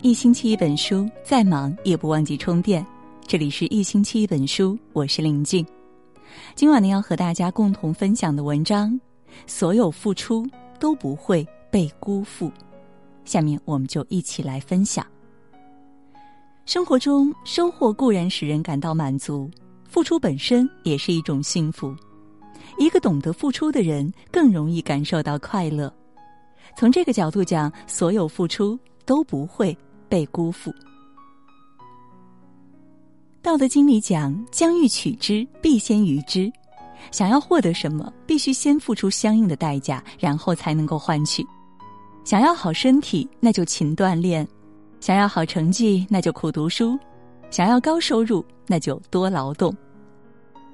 一星期一本书，再忙也不忘记充电。这里是一星期一本书，我是林静。今晚呢，要和大家共同分享的文章：所有付出都不会被辜负。下面我们就一起来分享。生活中收获固然使人感到满足，付出本身也是一种幸福。一个懂得付出的人，更容易感受到快乐。从这个角度讲，所有付出都不会被辜负。道德经里讲：“将欲取之，必先予之。”想要获得什么，必须先付出相应的代价，然后才能够换取。想要好身体，那就勤锻炼；想要好成绩，那就苦读书；想要高收入，那就多劳动。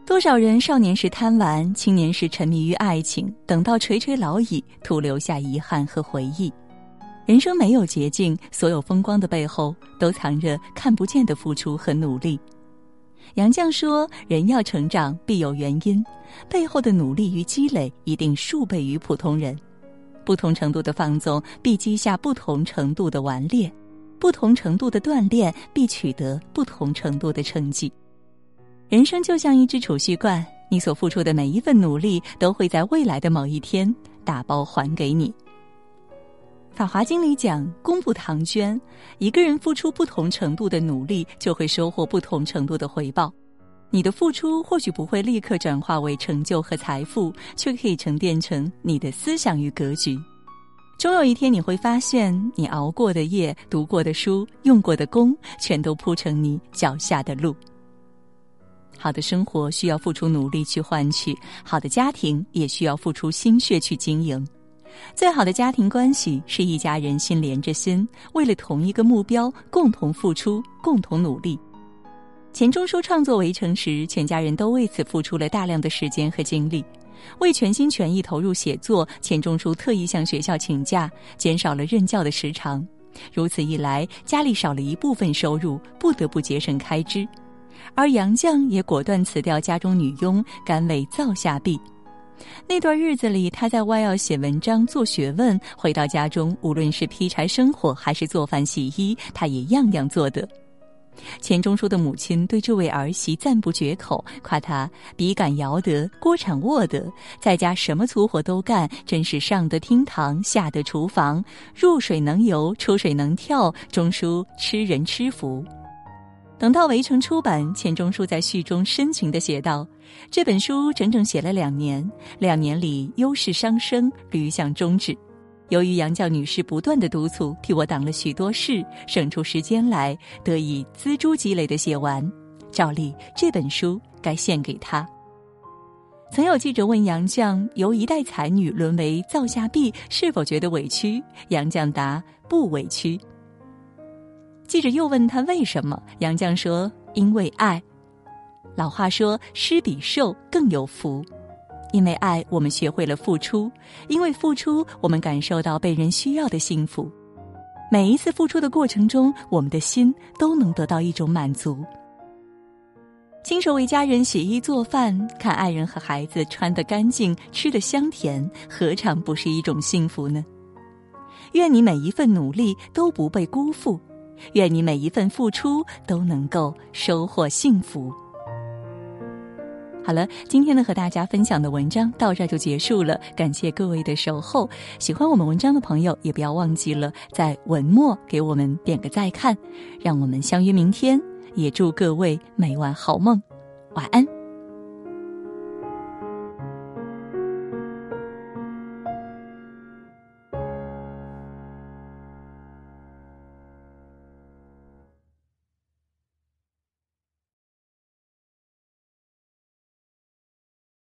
多少人少年时贪玩，青年时沉迷于爱情，等到垂垂老矣，徒留下遗憾和回忆。人生没有捷径，所有风光的背后，都藏着看不见的付出和努力。杨绛说：“人要成长，必有原因，背后的努力与积累，一定数倍于普通人。不同程度的放纵，必积下不同程度的顽劣；不同程度的锻炼，必取得不同程度的成绩。”人生就像一只储蓄罐，你所付出的每一份努力，都会在未来的某一天打包还给你。《法华经》里讲：“功不唐捐。”一个人付出不同程度的努力，就会收获不同程度的回报。你的付出或许不会立刻转化为成就和财富，却可以沉淀成你的思想与格局。终有一天，你会发现，你熬过的夜、读过的书、用过的功，全都铺成你脚下的路。好的生活需要付出努力去换取，好的家庭也需要付出心血去经营。最好的家庭关系是一家人心连着心，为了同一个目标共同付出、共同努力。钱钟书创作《围城》时，全家人都为此付出了大量的时间和精力。为全心全意投入写作，钱钟书特意向学校请假，减少了任教的时长。如此一来，家里少了一部分收入，不得不节省开支。而杨绛也果断辞掉家中女佣，甘为灶下婢。那段日子里，他在外要写文章、做学问，回到家中，无论是劈柴生火，还是做饭洗衣，他也样样做得。钱钟书的母亲对这位儿媳赞不绝口，夸他笔杆摇得，锅铲握得，在家什么粗活都干，真是上得厅堂，下得厨房，入水能游，出水能跳，钟书吃人吃福。等到《围城》出版，钱钟书在序中深情地写道：“这本书整整写了两年，两年里忧事伤生，屡向终止。由于杨绛女士不断的督促，替我挡了许多事，省出时间来，得以锱铢积累的写完。照例，这本书该献给她。”曾有记者问杨绛：“由一代才女沦为灶下婢，是否觉得委屈？”杨绛答：“不委屈。”记者又问他为什么，杨绛说：“因为爱。”老话说：“施比受更有福。”因为爱，我们学会了付出；因为付出，我们感受到被人需要的幸福。每一次付出的过程中，我们的心都能得到一种满足。亲手为家人洗衣做饭，看爱人和孩子穿得干净、吃得香甜，何尝不是一种幸福呢？愿你每一份努力都不被辜负。愿你每一份付出都能够收获幸福。好了，今天呢和大家分享的文章到这就结束了，感谢各位的守候。喜欢我们文章的朋友，也不要忘记了在文末给我们点个再看。让我们相约明天，也祝各位每晚好梦，晚安。